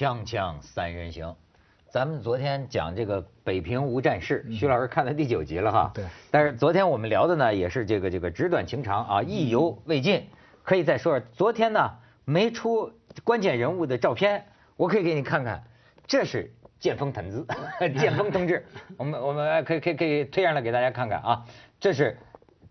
锵锵三人行，咱们昨天讲这个北平无战事，徐老师看了第九集了哈。对。但是昨天我们聊的呢，也是这个这个纸短情长啊，意犹未尽。可以再说说，昨天呢没出关键人物的照片，我可以给你看看，这是剑锋谈资，剑锋同志，我们我们可以可以可以推上来给大家看看啊，这是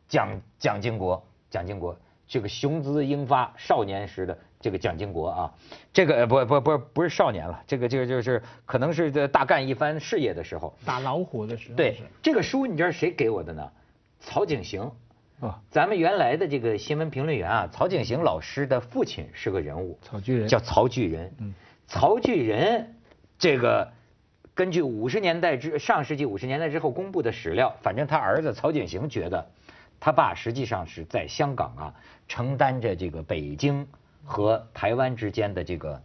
蒋蒋经国，蒋经国这个雄姿英发少年时的。这个蒋经国啊，这个不不不不是少年了，这个这个就是可能是在大干一番事业的时候，打老虎的时候。对，这个书你知道谁给我的呢？曹景行啊，咱们原来的这个新闻评论员啊，曹景行老师的父亲是个人物，曹巨人叫曹巨人。嗯，曹巨人这个根据五十年代之上世纪五十年代之后公布的史料，反正他儿子曹景行觉得，他爸实际上是在香港啊承担着这个北京。和台湾之间的这个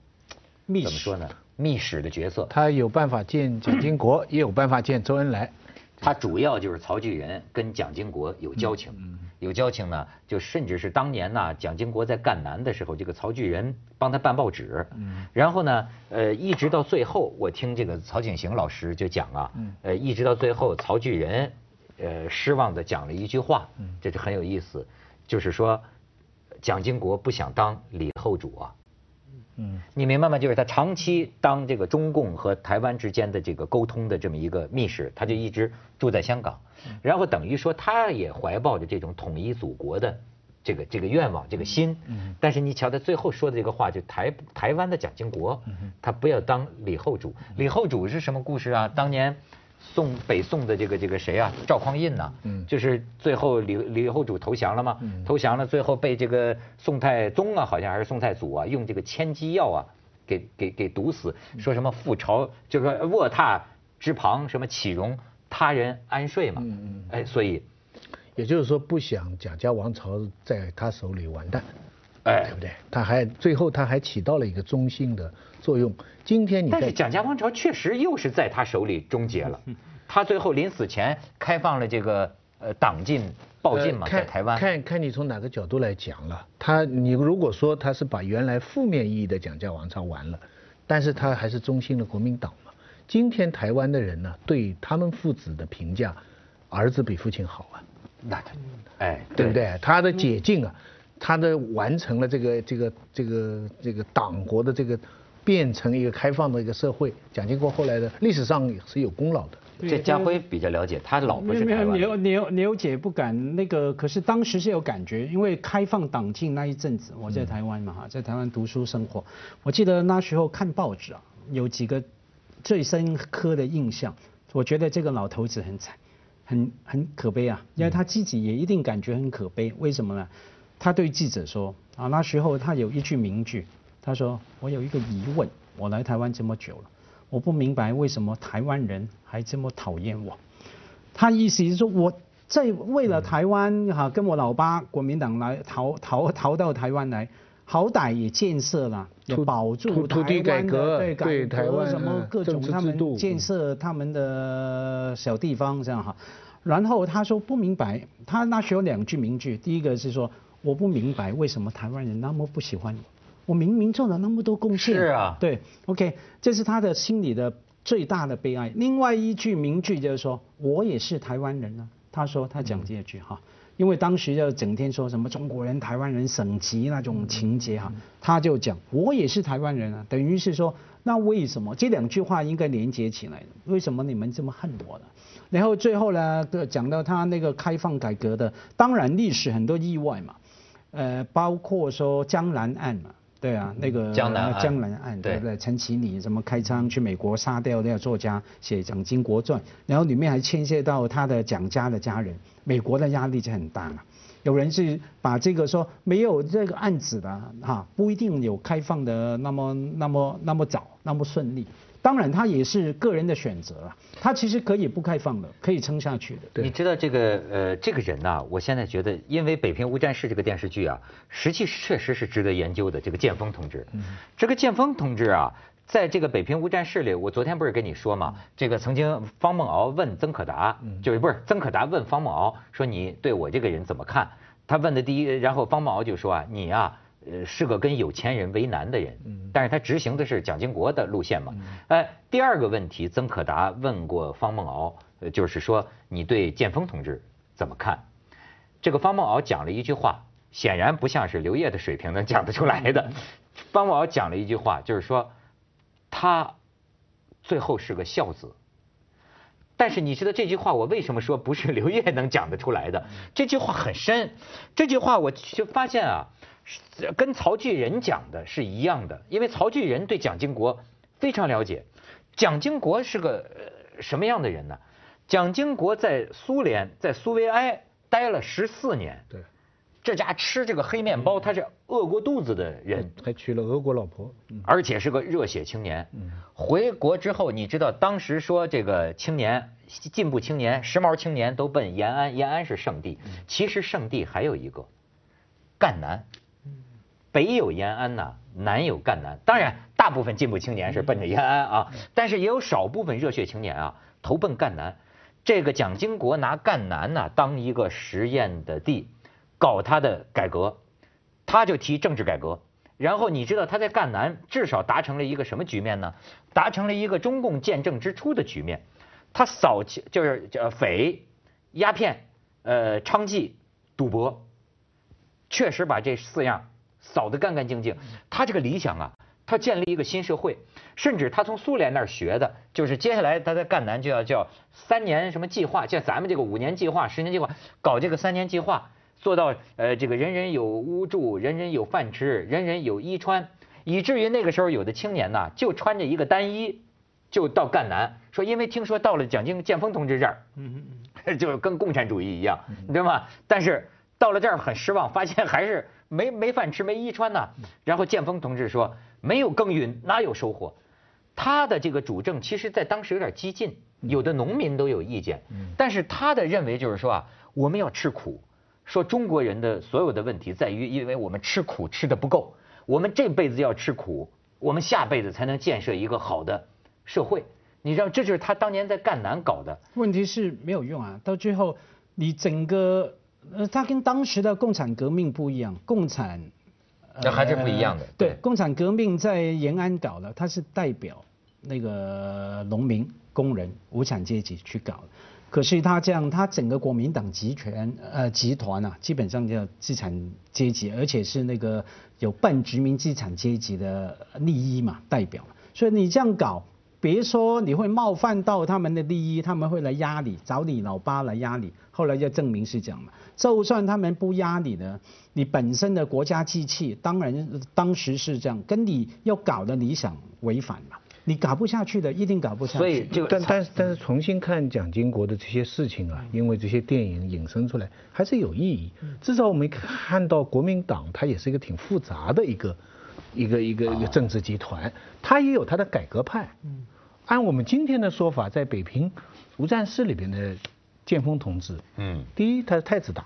密怎么说呢？密使的角色，他有办法见蒋经国，也有办法见周恩来。他主要就是曹巨仁跟蒋经国有交情，有交情呢，就甚至是当年呢，蒋经国在赣南的时候，这个曹巨仁帮他办报纸。然后呢，呃，一直到最后，我听这个曹景行老师就讲啊，呃，一直到最后，曹巨仁呃失望的讲了一句话，这就很有意思，就是说。蒋经国不想当李后主啊，嗯，你明白吗？就是他长期当这个中共和台湾之间的这个沟通的这么一个密使，他就一直住在香港，然后等于说他也怀抱着这种统一祖国的这个这个愿望、这个心，嗯，但是你瞧他最后说的这个话，就台台湾的蒋经国，他不要当李后主，李后主是什么故事啊？当年。宋北宋的这个这个谁啊？赵匡胤呐，嗯，就是最后李李后主投降了吗？投降了，最后被这个宋太宗啊，好像还是宋太祖啊，用这个千机药啊，给给给毒死，说什么覆巢，就是说卧榻之旁，什么岂容他人安睡嘛？嗯嗯，哎，所以，也就是说不想蒋家王朝在他手里完蛋，哎，对不对？他还最后他还起到了一个中心的。作用。今天你但是蒋家王朝确实又是在他手里终结了。他最后临死前开放了这个呃党禁报禁嘛，在台湾。看看你从哪个角度来讲了。他你如果说他是把原来负面意义的蒋家王朝完了，但是他还是中心的国民党嘛。今天台湾的人呢，对他们父子的评价，儿子比父亲好啊。那他，哎，对不对？他的解禁啊，他的完成了这个这个这个这个党国的这个。变成一个开放的一个社会，蒋经国后来的历史上是有功劳的。这家辉比较了解，他老婆是台湾。牛牛牛姐不敢那个，可是当时是有感觉，因为开放党禁那一阵子，我在台湾嘛哈，在台湾读书生活，我记得那时候看报纸啊，有几个最深刻的印象，我觉得这个老头子很惨，很很可悲啊，因为他自己也一定感觉很可悲，为什么呢？他对记者说啊，那时候他有一句名句。他说：“我有一个疑问，我来台湾这么久了，我不明白为什么台湾人还这么讨厌我。”他意思是说，我在为了台湾哈，跟我老爸国民党来逃逃逃到台湾来，好歹也建设了，也保住土地改革，对台湾什么各种他们建设他们的小地方这样哈。然后他说不明白，他那时候两句名句，第一个是说我不明白为什么台湾人那么不喜欢你。我明明做了那么多贡献，是啊，对，OK，这是他的心里的最大的悲哀。另外一句名句就是说，我也是台湾人啊。他说他讲这句哈，因为当时就整天说什么中国人、台湾人省级那种情节哈，他就讲我也是台湾人啊，等于是说那为什么这两句话应该连接起来的？为什么你们这么恨我呢？然后最后呢，讲到他那个开放改革的，当然历史很多意外嘛，呃，包括说江南案嘛。对啊，那个江南江南案，对不对？陈其礼什么开仓去美国杀掉那个作家，写《蒋经国传》，然后里面还牵涉到他的蒋家的家人，美国的压力就很大了。有人是把这个说没有这个案子的哈，不一定有开放的那么那么那么早那么顺利。当然，他也是个人的选择了。他其实可以不开放的，可以撑下去的。你知道这个呃，这个人呐，我现在觉得，因为《北平无战事》这个电视剧啊，实际确实是值得研究的。这个剑锋同志，这个剑锋同志啊，在这个《北平无战事》里，我昨天不是跟你说嘛，这个曾经方孟敖问曾可达，就是不是曾可达问方孟敖说你对我这个人怎么看？他问的第一，然后方孟敖就说啊，你啊。呃，是个跟有钱人为难的人，但是他执行的是蒋经国的路线嘛。哎，第二个问题，曾可达问过方孟敖，就是说你对建峰同志怎么看？这个方孟敖讲了一句话，显然不像是刘烨的水平能讲得出来的。方孟敖讲了一句话，就是说他最后是个孝子。但是你知道这句话我为什么说不是刘烨能讲得出来的？这句话很深，这句话我就发现啊，跟曹巨人讲的是一样的，因为曹巨人对蒋经国非常了解。蒋经国是个什么样的人呢？蒋经国在苏联，在苏维埃待了十四年。对。这家吃这个黑面包，他是饿过肚子的人，还娶了俄国老婆，而且是个热血青年。回国之后，你知道当时说这个青年、进步青年、时髦青年都奔延安，延安是圣地。其实圣地还有一个赣南，北有延安呐，南有赣南。当然，大部分进步青年是奔着延安啊，但是也有少部分热血青年啊投奔赣南。这个蒋经国拿赣南呐当一个实验的地。搞他的改革，他就提政治改革，然后你知道他在赣南至少达成了一个什么局面呢？达成了一个中共建政之初的局面，他扫清就是叫匪、鸦片、呃娼妓、赌博，确实把这四样扫得干干净净。他这个理想啊，他建立一个新社会，甚至他从苏联那儿学的，就是接下来他在赣南就要叫三年什么计划，像咱们这个五年计划、十年计划，搞这个三年计划。做到呃，这个人人有屋住，人人有饭吃，人人有衣穿，以至于那个时候有的青年呐，就穿着一个单衣，就到赣南，说因为听说到了蒋经建峰同志这儿，嗯嗯嗯，就跟共产主义一样，你知道吗？但是到了这儿很失望，发现还是没没饭吃，没衣穿呐。然后建峰同志说，没有耕耘哪有收获？他的这个主政，其实在当时有点激进，有的农民都有意见，但是他的认为就是说啊，我们要吃苦。说中国人的所有的问题在于，因为我们吃苦吃的不够，我们这辈子要吃苦，我们下辈子才能建设一个好的社会。你知道，这就是他当年在赣南搞的。问题是没有用啊，到最后你整个呃，他跟当时的共产革命不一样，共产那还是不一样的。对，共产革命在延安搞的，他是代表那个农民、工人、无产阶级去搞。可是他这样，他整个国民党集权呃集团啊，基本上叫资产阶级，而且是那个有半殖民资产阶级的利益嘛代表。所以你这样搞，别说你会冒犯到他们的利益，他们会来压你，找你老爸来压你。后来就证明是这样嘛。就算他们不压你呢，你本身的国家机器，当然当时是这样，跟你要搞的理想违反嘛。你搞不下去的，一定搞不下去。所以就但但是但是重新看蒋经国的这些事情啊，因为这些电影引申出来还是有意义。至少我们看到国民党，它也是一个挺复杂的一个一个一个一个政治集团，它也有它的改革派。嗯。按我们今天的说法，在北平无战事里边的建峰同志，嗯，第一他是太子党。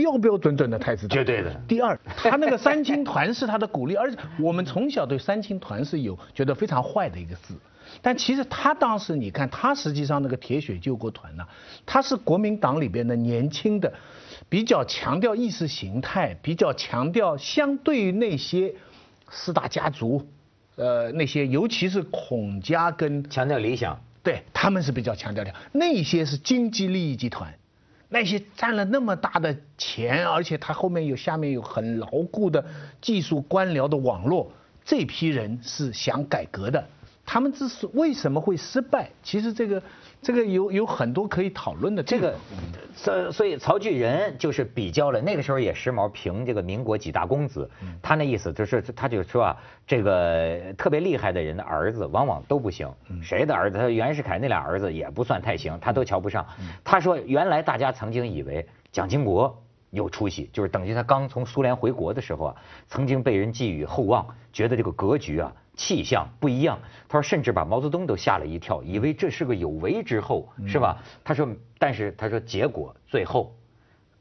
标标准准的太子党，绝对的。第二，他那个三青团是他的鼓励，而且我们从小对三青团是有觉得非常坏的一个字。但其实他当时，你看他实际上那个铁血救国团呢，他是国民党里边的年轻的，比较强调意识形态，比较强调相对于那些四大家族，呃，那些尤其是孔家跟强调理想，对他们是比较强调的，那些是经济利益集团。那些占了那么大的钱，而且他后面有下面有很牢固的技术官僚的网络，这批人是想改革的。他们之所为什么会失败，其实这个这个有有很多可以讨论的。这个，所所以曹巨仁就是比较了那个时候也时髦评这个民国几大公子，他那意思就是他就说啊，这个特别厉害的人的儿子往往都不行，谁的儿子？他袁世凯那俩儿子也不算太行，他都瞧不上。他说原来大家曾经以为蒋经国有出息，就是等于他刚从苏联回国的时候啊，曾经被人寄予厚望，觉得这个格局啊。气象不一样，他说甚至把毛泽东都吓了一跳，以为这是个有为之后，是吧？他说，但是他说结果最后，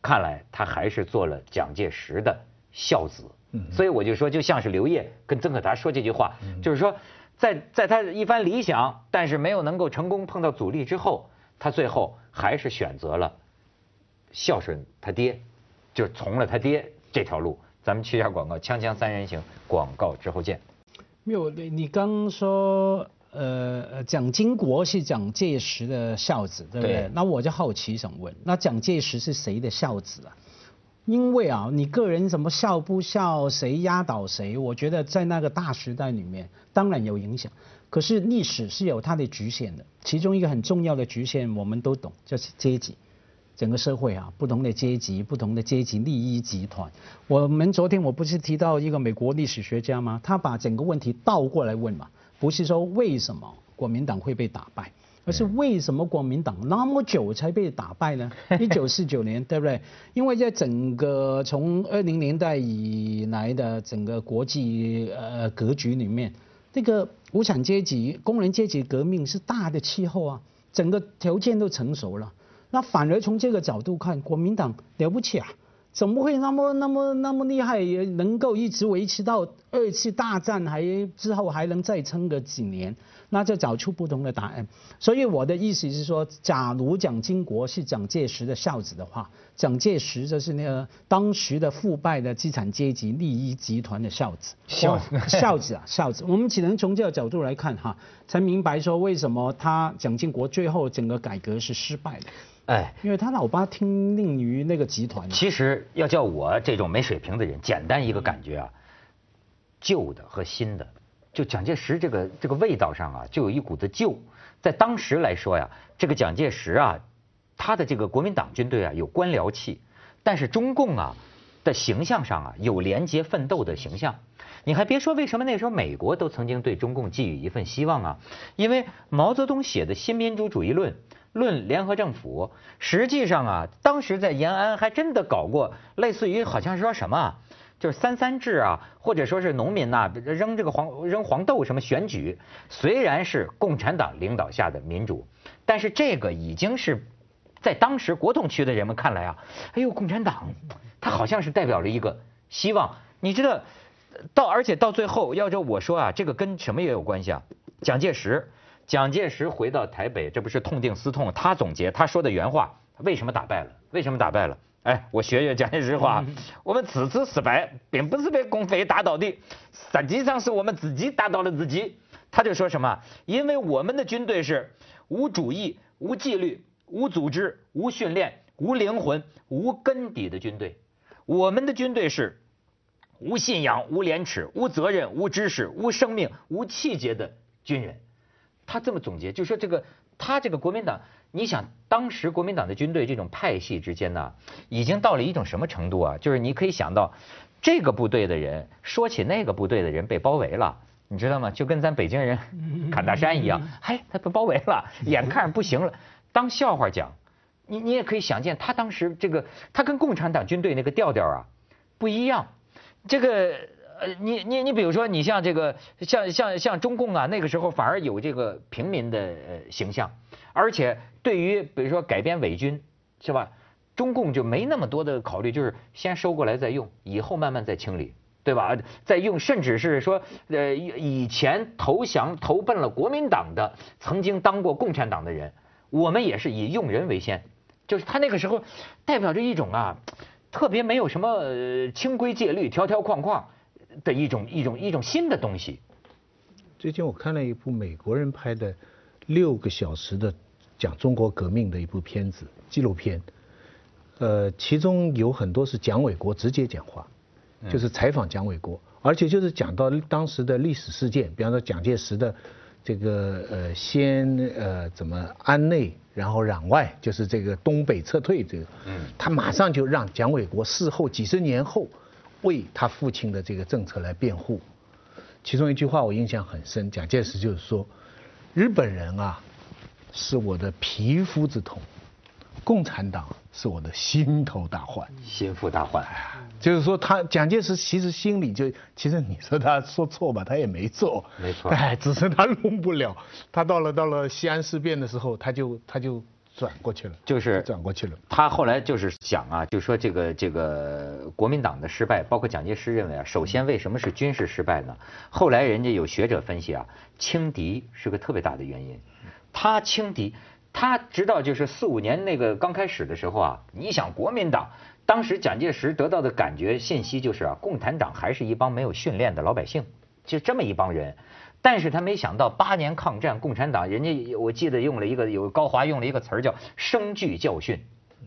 看来他还是做了蒋介石的孝子。所以我就说，就像是刘烨跟曾可达说这句话，就是说，在在他一番理想，但是没有能够成功碰到阻力之后，他最后还是选择了孝顺他爹，就从了他爹这条路。咱们去一下广告，锵锵三人行，广告之后见。没有，你刚说呃，蒋经国是蒋介石的孝子，对不对？那我就好奇想问，那蒋介石是谁的孝子啊？因为啊，你个人怎么孝不孝，谁压倒谁？我觉得在那个大时代里面，当然有影响。可是历史是有它的局限的，其中一个很重要的局限，我们都懂，就是阶级。整个社会啊，不同的阶级，不同的阶级利益集团。我们昨天我不是提到一个美国历史学家吗？他把整个问题倒过来问嘛，不是说为什么国民党会被打败，而是为什么国民党那么久才被打败呢？一九四九年，对不对？因为在整个从二零年代以来的整个国际呃格局里面，这个无产阶级、工人阶级革命是大的气候啊，整个条件都成熟了。那反而从这个角度看，国民党了不起啊，怎么会那么那么那么厉害，也能够一直维持到二次大战还之后还能再撑个几年？那就找出不同的答案。所以我的意思是说，假如蒋经国是蒋介石的孝子的话，蒋介石就是那个当时的腐败的资产阶级利益集团的孝子。孝子，孝子啊，孝子。我们只能从这个角度来看哈，才明白说为什么他蒋经国最后整个改革是失败的。哎，因为他老爸听令于那个集团。其实要叫我这种没水平的人，简单一个感觉啊，旧的和新的，就蒋介石这个这个味道上啊，就有一股子旧。在当时来说呀，这个蒋介石啊，他的这个国民党军队啊有官僚气，但是中共啊的形象上啊有廉洁奋斗的形象。你还别说，为什么那时候美国都曾经对中共寄予一份希望啊？因为毛泽东写的新民主主义论。论联合政府，实际上啊，当时在延安还真的搞过类似于好像说什么，就是三三制啊，或者说是农民呐扔这个黄扔黄豆什么选举，虽然是共产党领导下的民主，但是这个已经是在当时国统区的人们看来啊，哎呦，共产党，他好像是代表了一个希望。你知道，到而且到最后，要照我说啊，这个跟什么也有关系啊，蒋介石。蒋介石回到台北，这不是痛定思痛？他总结他说的原话：为什么打败了？为什么打败了？哎，我学学蒋介石话：我们此次失败，并不是被共匪打倒的，实际上是我们自己打倒了自己。他就说什么？因为我们的军队是无主义、无纪律、无组织、无训练、无灵魂、无根底的军队。我们的军队是无信仰、无廉耻、无责任、无知识、无生命、无气节的军人。他这么总结，就说这个他这个国民党，你想当时国民党的军队这种派系之间呢，已经到了一种什么程度啊？就是你可以想到，这个部队的人说起那个部队的人被包围了，你知道吗？就跟咱北京人 砍大山一样，嘿，他被包围了，眼看着不行了，当笑话讲。你你也可以想见，他当时这个他跟共产党军队那个调调啊不一样，这个。呃，你你你比如说，你像这个，像像像中共啊，那个时候反而有这个平民的呃形象，而且对于比如说改编伪军，是吧？中共就没那么多的考虑，就是先收过来再用，以后慢慢再清理，对吧？再用，甚至是说，呃，以前投降投奔了国民党的，曾经当过共产党的人，我们也是以用人为先，就是他那个时候代表着一种啊，特别没有什么清规戒律、条条框框。的一种一种一种新的东西。最近我看了一部美国人拍的六个小时的讲中国革命的一部片子纪录片，呃，其中有很多是蒋纬国直接讲话，就是采访蒋纬国，而且就是讲到当时的历史事件，比方说蒋介石的这个呃先呃怎么安内，然后攘外，就是这个东北撤退这个，嗯，他马上就让蒋纬国事后几十年后。为他父亲的这个政策来辩护，其中一句话我印象很深，蒋介石就是说，日本人啊是我的皮肤之痛，共产党是我的心头大患。心腹大患，就是说他蒋介石其实心里就，其实你说他说错吧，他也没错，没错，哎，只是他弄不了。他到了到了西安事变的时候，他就他就。转过去了，就是转过去了。他后来就是想啊，就说这个这个国民党的失败，包括蒋介石认为啊，首先为什么是军事失败呢？后来人家有学者分析啊，轻敌是个特别大的原因。他轻敌，他直到就是四五年那个刚开始的时候啊，你想国民党当时蒋介石得到的感觉信息就是啊，共产党还是一帮没有训练的老百姓，就这么一帮人。但是他没想到八年抗战，共产党人家我记得用了一个有高华用了一个词儿叫生具教训，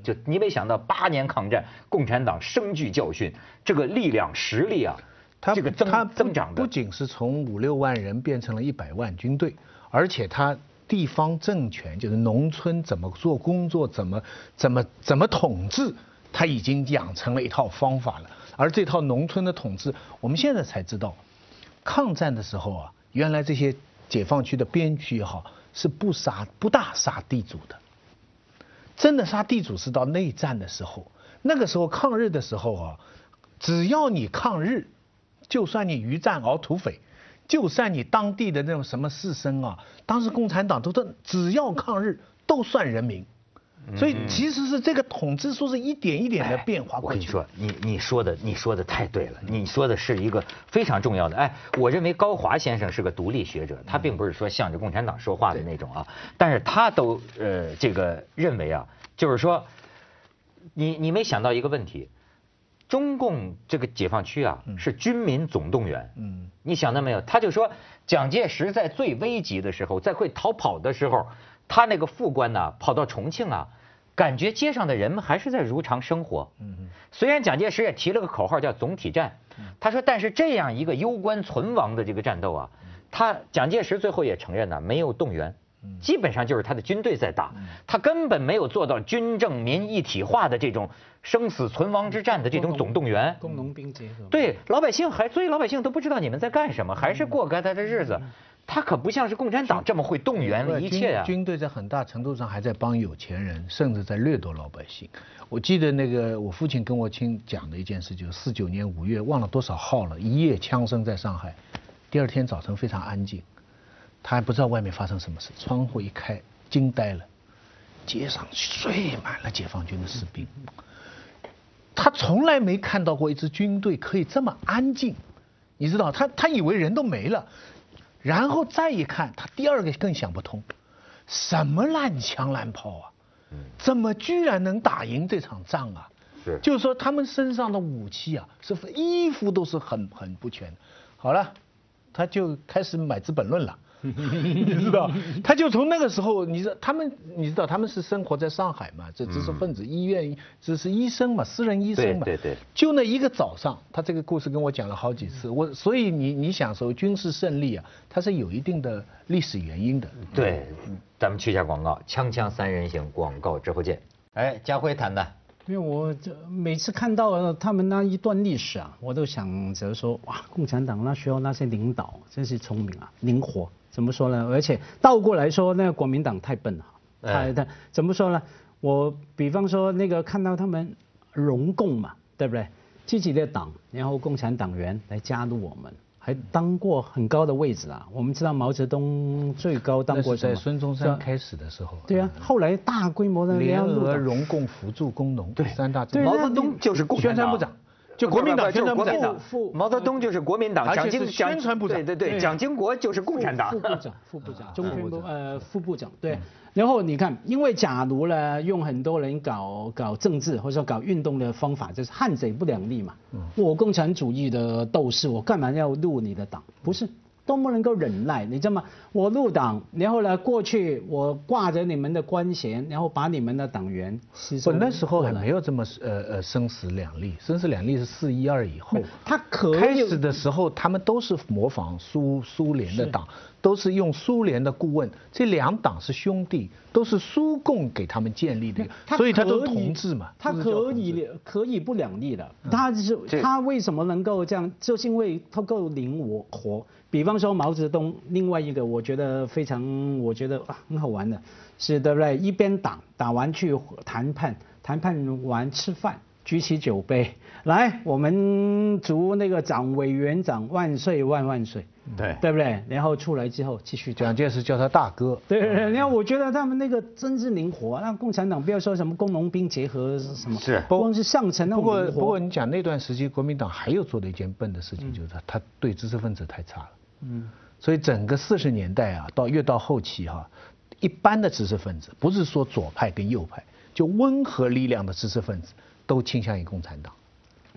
就你没想到八年抗战，共产党生具教训，这个力量实力啊，它这个增长的不仅是从五六万人变成了一百万军队，而且它地方政权就是农村怎么做工作，怎么怎么怎么统治，他已经养成了一套方法了。而这套农村的统治，我们现在才知道，抗战的时候啊，原来这些解放区的边区也好，是不杀不大杀地主的。真的杀地主是到内战的时候，那个时候抗日的时候啊，只要你抗日，就算你余战熬土匪，就算你当地的那种什么士绅啊，当时共产党都说只要抗日都算人民，所以其实是这个统治说是一点一点的变化过来。我跟你说，你你说的你说的太对了，你说的是一个非常重要的。哎，我认为高华先生是个独立学者，他并不是说向着共产党说话的那种啊，但是他都呃这个认为啊，就是说，你你没想到一个问题。中共这个解放区啊，是军民总动员。嗯，你想到没有？他就说，蒋介石在最危急的时候，在会逃跑的时候，他那个副官呢，跑到重庆啊，感觉街上的人们还是在如常生活。嗯嗯。虽然蒋介石也提了个口号叫总体战，他说，但是这样一个攸关存亡的这个战斗啊，他蒋介石最后也承认呢，没有动员。基本上就是他的军队在打，他根本没有做到军政民一体化的这种生死存亡之战的这种总动员。工农兵结合。对，老百姓还，所以老百姓都不知道你们在干什么，还是过该他的日子。他可不像是共产党这么会动员了一切啊。军队在很大程度上还在帮有钱人，甚至在掠夺老百姓。我记得那个我父亲跟我亲讲的一件事，就是四九年五月，忘了多少号了，一夜枪声在上海，第二天早晨非常安静。他还不知道外面发生什么事，窗户一开，惊呆了，街上睡满了解放军的士兵。他从来没看到过一支军队可以这么安静，你知道，他他以为人都没了，然后再一看，他第二个更想不通，什么烂枪烂炮啊，怎么居然能打赢这场仗啊？是，就是说他们身上的武器啊，是衣服都是很很不全。好了，他就开始买《资本论》了。你知道，他就从那个时候，你知道他们，你知道他们是生活在上海嘛？这知识分子医院，这是医生嘛，私人医生嘛。对对对。就那一个早上，他这个故事跟我讲了好几次。我所以你你想说军事胜利啊，它是有一定的历史原因的。对，咱们去一下广告，锵锵三人行广告之后见。哎，家辉谈的。因为我这每次看到他们那一段历史啊，我都想着说，哇，共产党那时候那些领导真是聪明啊，灵活。怎么说呢？而且倒过来说，那个国民党太笨了。太太怎么说呢？我比方说那个看到他们融共嘛，对不对？自己的党，然后共产党员来加入我们，还当过很高的位置啊。我们知道毛泽东最高当过什么？在孙中山开始的时候。对啊，后来大规模的联合融共扶助工农，对三大。毛泽东就是共产党部长。就国民党就是国民党，毛泽东就是国民党，蒋经宣传部长，对对对，蒋经国就是共产党副部长，副部长，中宣部呃副部长，对。然后你看，因为假如呢，用很多人搞搞政治或者说搞运动的方法，就是汉贼不两立嘛。我共产主义的斗士，我干嘛要入你的党？不是。都不能够忍耐，你知道吗？我入党，然后呢，过去我挂着你们的官衔，然后把你们的党员牺牲。我。那时候还没有这么呃呃生死两立，生死两立是四一二以后。他可开始的时候，他们都是模仿苏苏联的党，都是用苏联的顾问。这两党是兄弟，都是苏共给他们建立的，所以他都同志嘛。他可以可以不两立的，他是他为什么能够这样？就是因为他够灵活。比方说毛泽东，另外一个我觉得非常，我觉得啊很好玩的，是对不对？一边打打完去谈判，谈判完吃饭，举起酒杯。来，我们祝那个长委员长万岁万万岁，对。对不对？然后出来之后继续蒋介石叫他大哥，对，你看我觉得他们那个真是灵活，那共产党不要说什么工农兵结合什么，是，光是上层那种不过不过你讲那段时期国民党还有做的一件笨的事情，就是他他对知识分子太差了。嗯，所以整个四十年代啊，到越到后期哈，一般的知识分子，不是说左派跟右派，就温和力量的知识分子都倾向于共产党，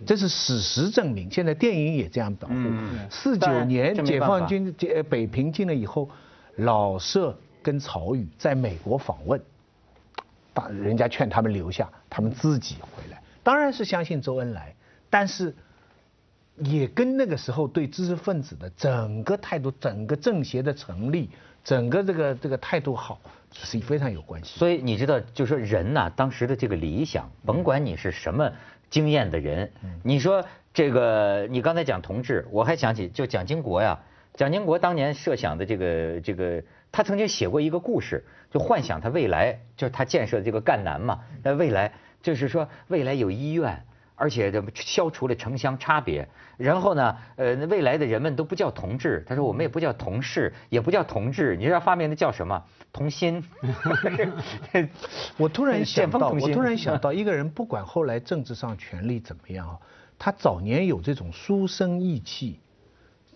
这是史实证明。现在电影也这样保护。四九年解放军解北平进了以后，老舍跟曹禺在美国访问，把人家劝他们留下，他们自己回来，当然是相信周恩来，但是。也跟那个时候对知识分子的整个态度、整个政协的成立、整个这个这个态度好，是非常有关系。所以你知道，就说人呐，当时的这个理想，甭管你是什么经验的人，你说这个，你刚才讲同志，我还想起就蒋经国呀，蒋经国当年设想的这个这个，他曾经写过一个故事，就幻想他未来，就是他建设这个赣南嘛，那未来就是说未来有医院。而且这消除了城乡差别，然后呢，呃，未来的人们都不叫同志，他说我们也不叫同事，也不叫同志，你知道发明的叫什么？同心。我突然想到，我突然想到，一个人不管后来政治上权力怎么样啊，他早年有这种书生意气，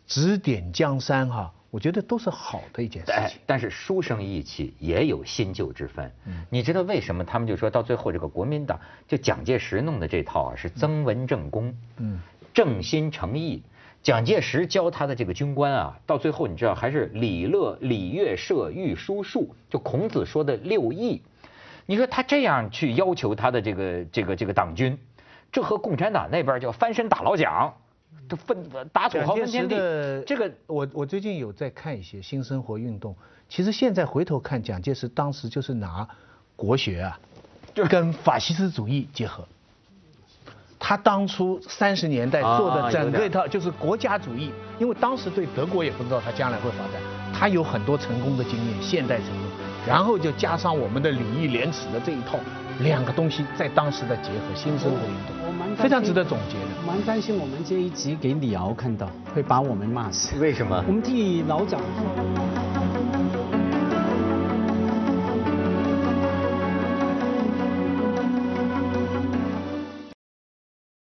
指点江山哈。我觉得都是好的一件事情，但是书生意气也有新旧之分。你知道为什么他们就说到最后这个国民党就蒋介石弄的这套啊是增文正公，正心诚意。蒋介石教他的这个军官啊，到最后你知道还是礼乐礼乐射御书数，就孔子说的六艺。你说他这样去要求他的这个这个这个党军，这和共产党那边叫翻身打老蒋。这分打土豪分天地，这个我我最近有在看一些新生活运动。其实现在回头看，蒋介石当时就是拿国学啊，跟法西斯主义结合。他当初三十年代做的整个一套就是国家主义，因为当时对德国也不知道他将来会发展，他有很多成功的经验，现代成功，然后就加上我们的礼义廉耻的这一套。两个东西在当时的结合，新生活运动，非常值得总结的。蛮担心我们这一集给李敖看到，会把我们骂死。为什么？我们替老蒋。